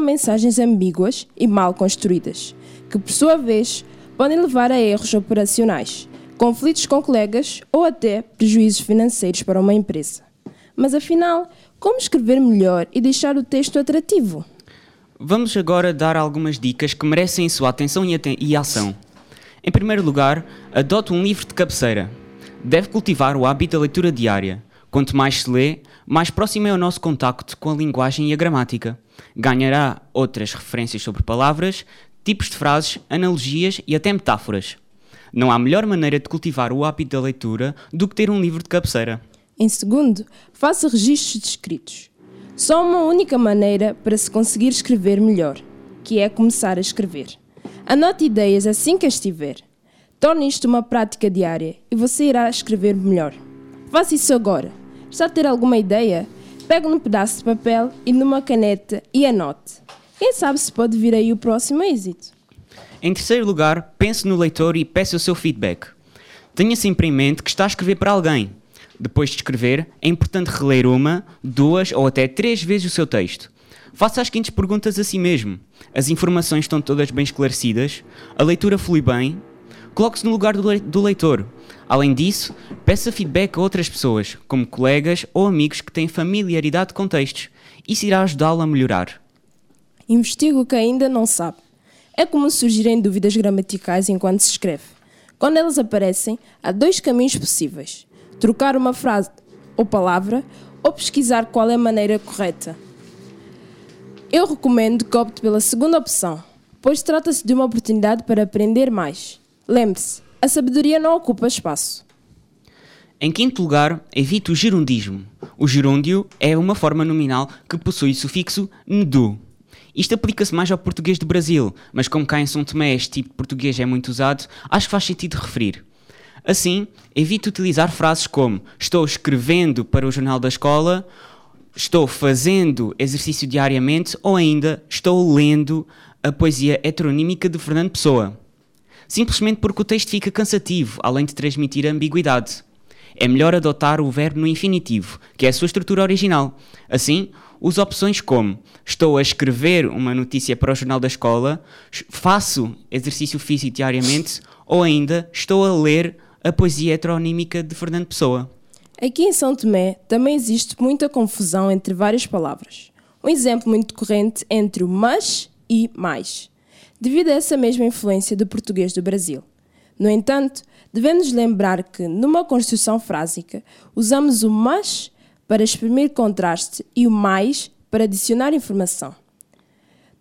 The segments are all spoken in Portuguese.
mensagens ambíguas e mal construídas, que por sua vez podem levar a erros operacionais, conflitos com colegas ou até prejuízos financeiros para uma empresa. Mas afinal, como escrever melhor e deixar o texto atrativo? Vamos agora dar algumas dicas que merecem sua atenção e, aten e ação. Em primeiro lugar, adote um livro de cabeceira. Deve cultivar o hábito da leitura diária. Quanto mais se lê, mais próximo é o nosso contacto com a linguagem e a gramática. Ganhará outras referências sobre palavras, tipos de frases, analogias e até metáforas. Não há melhor maneira de cultivar o hábito da leitura do que ter um livro de cabeceira. Em segundo, faça registros de escritos. Só uma única maneira para se conseguir escrever melhor, que é começar a escrever. Anote ideias assim que as tiver. Torne isto uma prática diária e você irá escrever melhor. Faça isso agora. Está a ter alguma ideia? Pegue num pedaço de papel e numa caneta e anote. Quem sabe se pode vir aí o próximo êxito. Em terceiro lugar, pense no leitor e peça o seu feedback. Tenha sempre em mente que está a escrever para alguém. Depois de escrever, é importante reler uma, duas ou até três vezes o seu texto. Faça as seguintes perguntas a si mesmo. As informações estão todas bem esclarecidas? A leitura flui bem? Coloque-se no lugar do leitor. Além disso, peça feedback a outras pessoas, como colegas ou amigos que têm familiaridade com textos. Isso irá ajudá-lo a melhorar. Investigue o que ainda não sabe. É comum surgirem dúvidas gramaticais enquanto se escreve. Quando elas aparecem, há dois caminhos possíveis: trocar uma frase ou palavra ou pesquisar qual é a maneira correta. Eu recomendo que opte pela segunda opção, pois trata-se de uma oportunidade para aprender mais. Lembre-se, a sabedoria não ocupa espaço. Em quinto lugar, evite o gerundismo. O gerúndio é uma forma nominal que possui o sufixo ndu. Isto aplica-se mais ao português do Brasil, mas como cá em São Tomé este tipo de português é muito usado, acho que faz sentido referir. Assim, evite utilizar frases como estou escrevendo para o jornal da escola, estou fazendo exercício diariamente ou ainda estou lendo a poesia heteronímica de Fernando Pessoa. Simplesmente porque o texto fica cansativo, além de transmitir ambiguidade. É melhor adotar o verbo no infinitivo, que é a sua estrutura original. Assim, use opções como estou a escrever uma notícia para o jornal da escola, faço exercício físico diariamente ou ainda estou a ler a poesia heteronímica de Fernando Pessoa. Aqui em São Tomé também existe muita confusão entre várias palavras. Um exemplo muito corrente entre o mas e mais, devido a essa mesma influência do português do Brasil. No entanto, devemos lembrar que, numa construção frásica, usamos o mas para exprimir contraste e o mais para adicionar informação.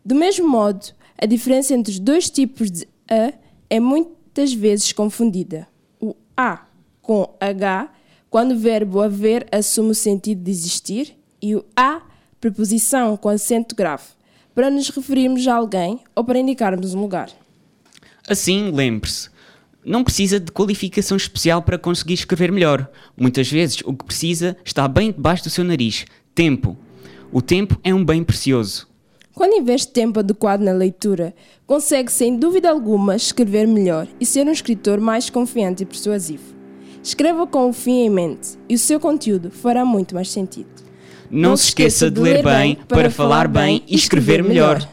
Do mesmo modo, a diferença entre os dois tipos de a é muitas vezes confundida. O a com h, quando o verbo haver assume o sentido de existir, e o a, preposição com acento grave, para nos referirmos a alguém ou para indicarmos um lugar. Assim, lembre-se, não precisa de qualificação especial para conseguir escrever melhor. Muitas vezes o que precisa está bem debaixo do seu nariz: tempo. O tempo é um bem precioso. Quando investe tempo adequado na leitura, consegue sem dúvida alguma escrever melhor e ser um escritor mais confiante e persuasivo. Escreva com o fim em mente e o seu conteúdo fará muito mais sentido. Não, se esqueça de ler bem para falar bem e escrever melhor.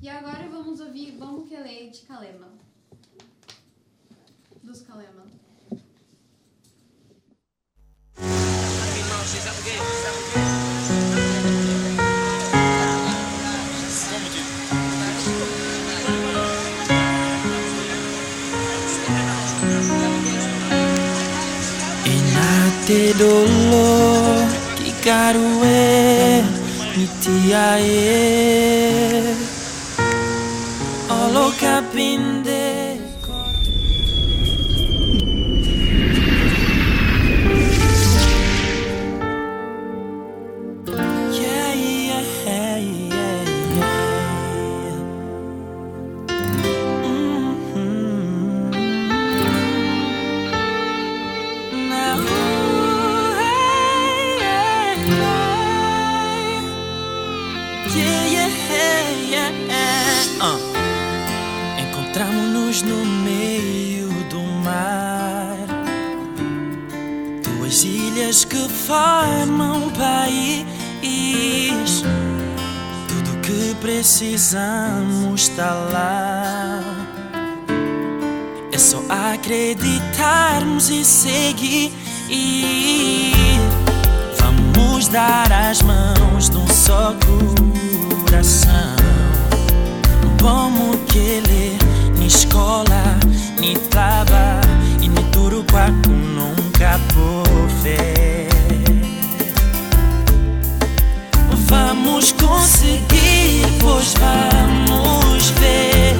E agora vamos ouvir Vamos que Lei de Calema. Dos Calema. Inate dolor que caro é mitiae precisamos está lá. É só acreditarmos e seguir. Vamos dar as mãos num só coração. Como que ele na escola, ni traba e ni tudo quaco nunca por fé. Vamos conseguir, pois vamos ver.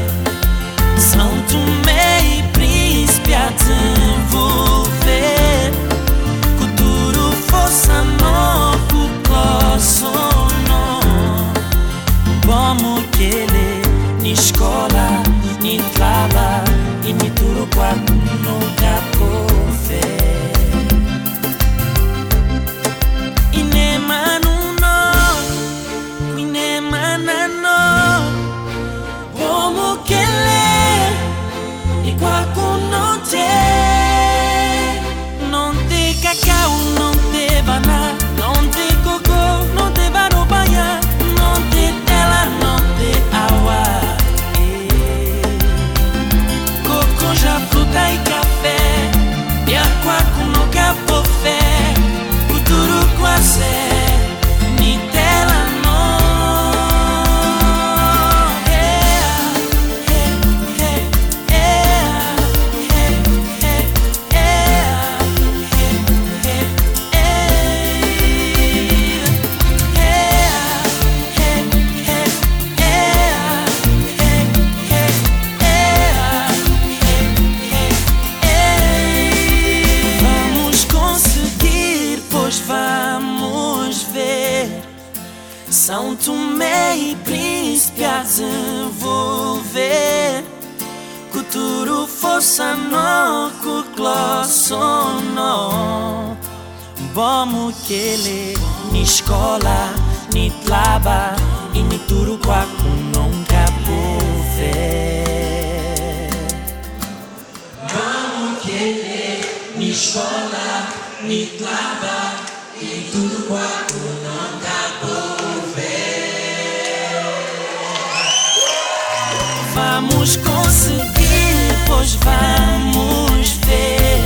São Tomé e Príncipe a desenvolver. Força no sono Bomo que ele ni escola, ni tlaba e ni nunca por ver Bomo que ele ni escola, ni tlaba e ni tudo quaco nunca pois vamos ver.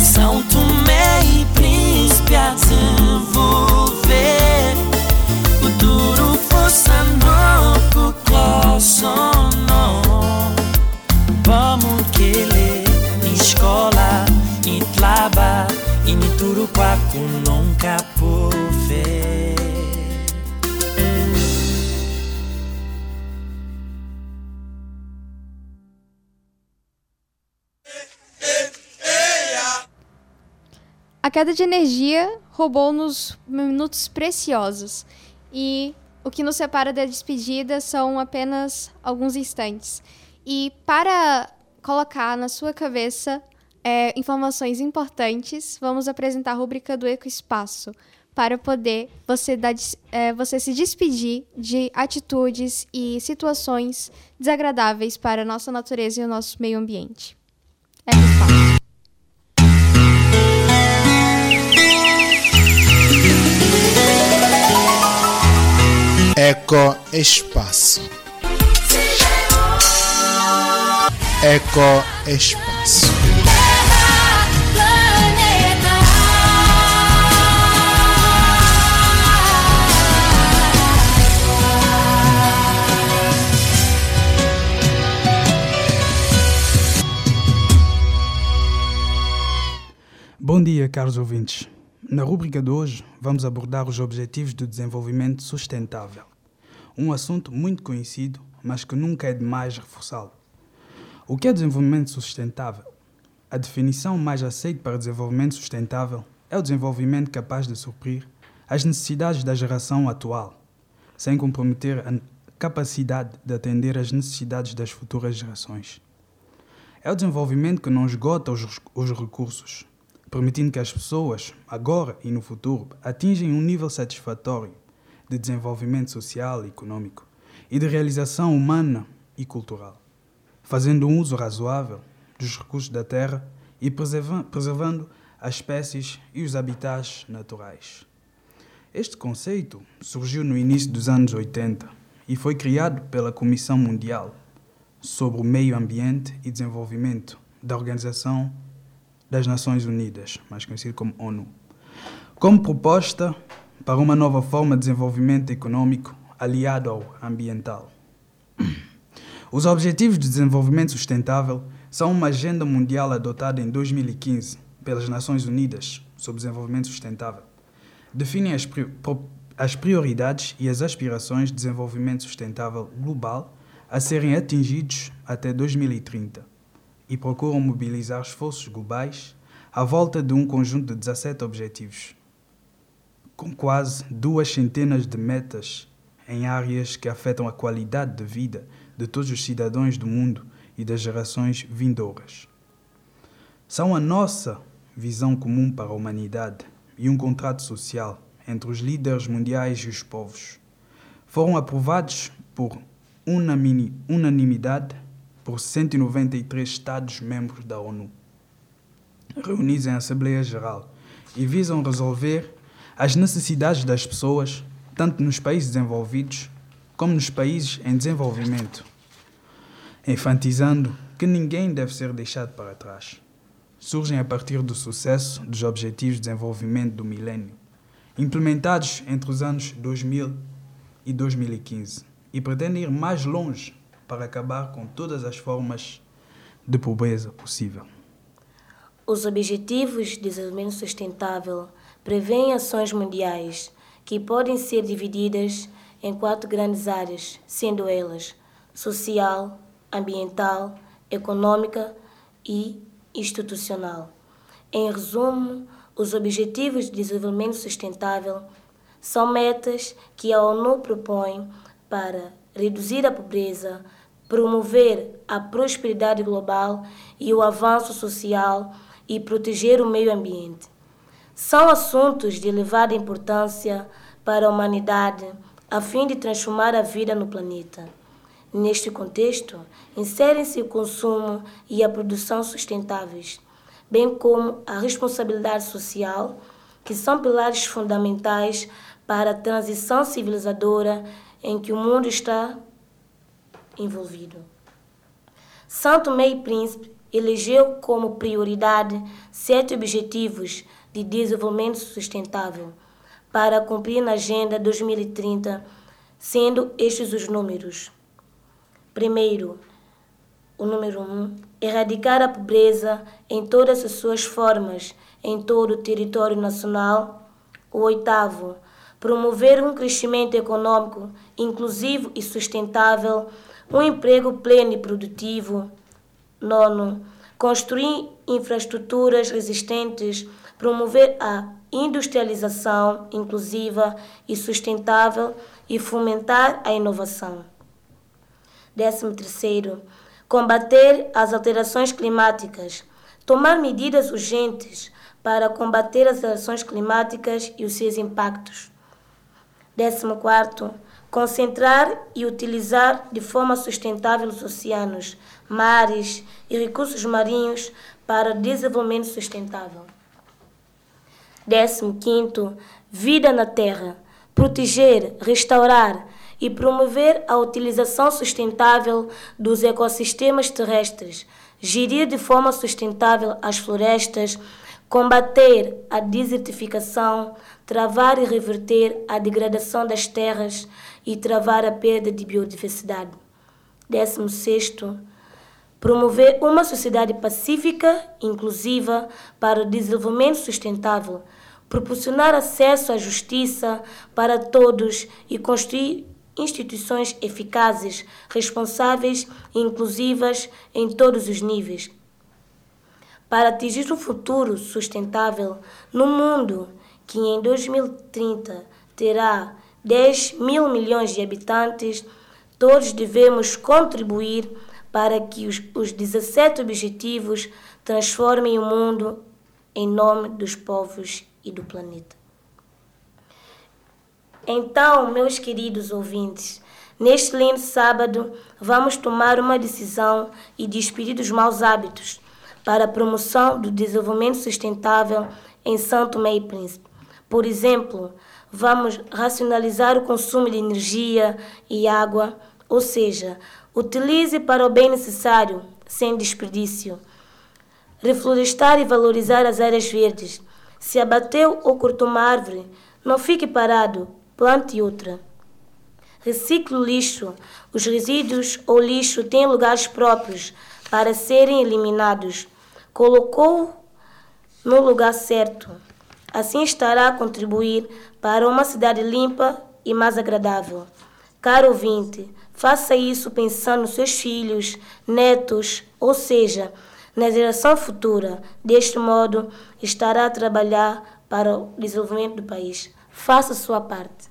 São Tomé e Príncipe a desenvolver. Futuro força novo, sono. Vamos que ni escola, ni tlaba e ni tudo quaco nunca A queda de energia roubou-nos minutos preciosos e o que nos separa da despedida são apenas alguns instantes. E para colocar na sua cabeça é, informações importantes, vamos apresentar a rubrica do Ecoespaço para poder você, dar, é, você se despedir de atitudes e situações desagradáveis para a nossa natureza e o nosso meio ambiente. Ecoespaço. Eco Espaço. Eco Espaço. Bom dia, caros ouvintes. Na rúbrica de hoje, vamos abordar os Objetivos do Desenvolvimento Sustentável. Um assunto muito conhecido, mas que nunca é demais reforçá-lo. O que é desenvolvimento sustentável? A definição mais aceita para desenvolvimento sustentável é o desenvolvimento capaz de suprir as necessidades da geração atual, sem comprometer a capacidade de atender às necessidades das futuras gerações. É o desenvolvimento que não esgota os, os recursos, permitindo que as pessoas, agora e no futuro, atinjam um nível satisfatório de desenvolvimento social e econômico e de realização humana e cultural, fazendo um uso razoável dos recursos da terra e preserva- preservando as espécies e os habitats naturais. Este conceito surgiu no início dos anos 80 e foi criado pela Comissão Mundial sobre o Meio Ambiente e Desenvolvimento da Organização das Nações Unidas, mais conhecido como ONU, como proposta para uma nova forma de desenvolvimento econômico aliado ao ambiental. Os Objetivos de Desenvolvimento Sustentável são uma agenda mundial adotada em 2015 pelas Nações Unidas sobre Desenvolvimento Sustentável. Definem as, as prioridades e as aspirações de desenvolvimento sustentável global a serem atingidos até 2030 e procuram mobilizar esforços globais à volta de um conjunto de 17 objetivos, com quase duas centenas de metas em áreas que afetam a qualidade de vida de todos os cidadãos do mundo e das gerações vindouras. São a nossa visão comum para a humanidade e um contrato social entre os líderes mundiais e os povos. Foram aprovados por unanimidade por 193 Estados-membros da ONU, reunidos em Assembleia Geral, e visam resolver as necessidades das pessoas, tanto nos países desenvolvidos como nos países em desenvolvimento, enfatizando que ninguém deve ser deixado para trás. Surgem a partir do sucesso dos Objetivos de Desenvolvimento do Milênio, implementados entre os anos 2000 e 2015, e pretendem ir mais longe para acabar com todas as formas de pobreza possível. Os Objetivos de Desenvolvimento Sustentável prevêem ações mundiais que podem ser divididas em quatro grandes áreas, sendo elas social, ambiental, econômica e institucional. Em resumo, os Objetivos de Desenvolvimento Sustentável são metas que a ONU propõe para reduzir a pobreza, promover a prosperidade global e o avanço social e proteger o meio ambiente. São assuntos de elevada importância para a humanidade a fim de transformar a vida no planeta. Neste contexto, inserem-se o consumo e a produção sustentáveis, bem como a responsabilidade social, que são pilares fundamentais para a transição civilizadora em que o mundo está envolvido. Santo Meio Príncipe elegeu como prioridade sete objetivos de desenvolvimento sustentável para cumprir na Agenda 2030, sendo estes os números. Primeiro, o número um, erradicar a pobreza em todas as suas formas em todo o território nacional. O oitavo, promover um crescimento econômico inclusivo e sustentável, um emprego pleno e produtivo. Nono, construir infraestruturas resistentes, promover a industrialização inclusiva e sustentável e fomentar a inovação. Décimo terceiro, combater as alterações climáticas, tomar medidas urgentes para combater as alterações climáticas e os seus impactos. 14. Concentrar e utilizar de forma sustentável os oceanos, mares e recursos marinhos para desenvolvimento sustentável. 15. Vida na terra. Proteger, restaurar e promover a utilização sustentável dos ecossistemas terrestres, gerir de forma sustentável as florestas, combater a desertificação, travar e reverter a degradação das terras e travar a perda de biodiversidade. 16. Promover uma sociedade pacífica, inclusiva, para o desenvolvimento sustentável, proporcionar acesso à justiça para todos e construir instituições eficazes, responsáveis e inclusivas em todos os níveis. Para atingir um futuro sustentável no mundo que em 2030 terá 10 mil milhões de habitantes, todos devemos contribuir para que os, os 17 objetivos transformem o mundo em nome dos povos e do planeta. Então, meus queridos ouvintes, neste lindo sábado, vamos tomar uma decisão e despedir dos maus hábitos para a promoção do desenvolvimento sustentável em Tomé e Príncipe. Por exemplo, vamos racionalizar o consumo de energia e água, ou seja, utilize para o bem necessário, sem desperdício. Reflorestar e valorizar as áreas verdes. Se abateu ou cortou uma árvore, não fique parado, plante outra. Recicle o lixo. Os resíduos ou lixo têm lugares próprios para serem eliminados. Colocou no lugar certo. Assim estará a contribuir para uma cidade limpa e mais agradável. Caro ouvinte, faça isso pensando nos seus filhos, netos, ou seja, na geração futura. Deste modo, estará a trabalhar para o desenvolvimento do país. Faça a sua parte.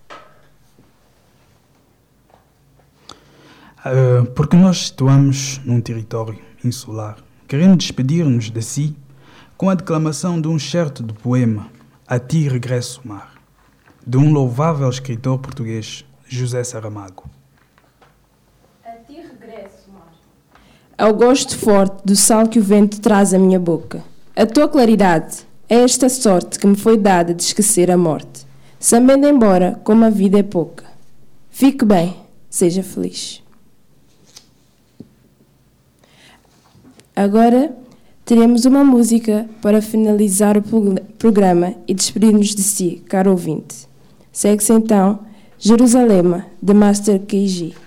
Uh, porque nós situamos num território insular, queremos despedir-nos de si com a declamação de um certo do poema A Ti Regresso Mar, de um louvável escritor português, José Saramago. A ti regresso, mar. Ao gosto forte do sal que o vento traz à minha boca. A tua claridade é esta sorte que me foi dada de esquecer a morte, sabendo embora como a vida é pouca. Fique bem, seja feliz. Agora teremos uma música para finalizar o programa e despedir-nos de si, caro ouvinte. Segue-se então Jerusalema, de Master KG.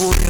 Ooh.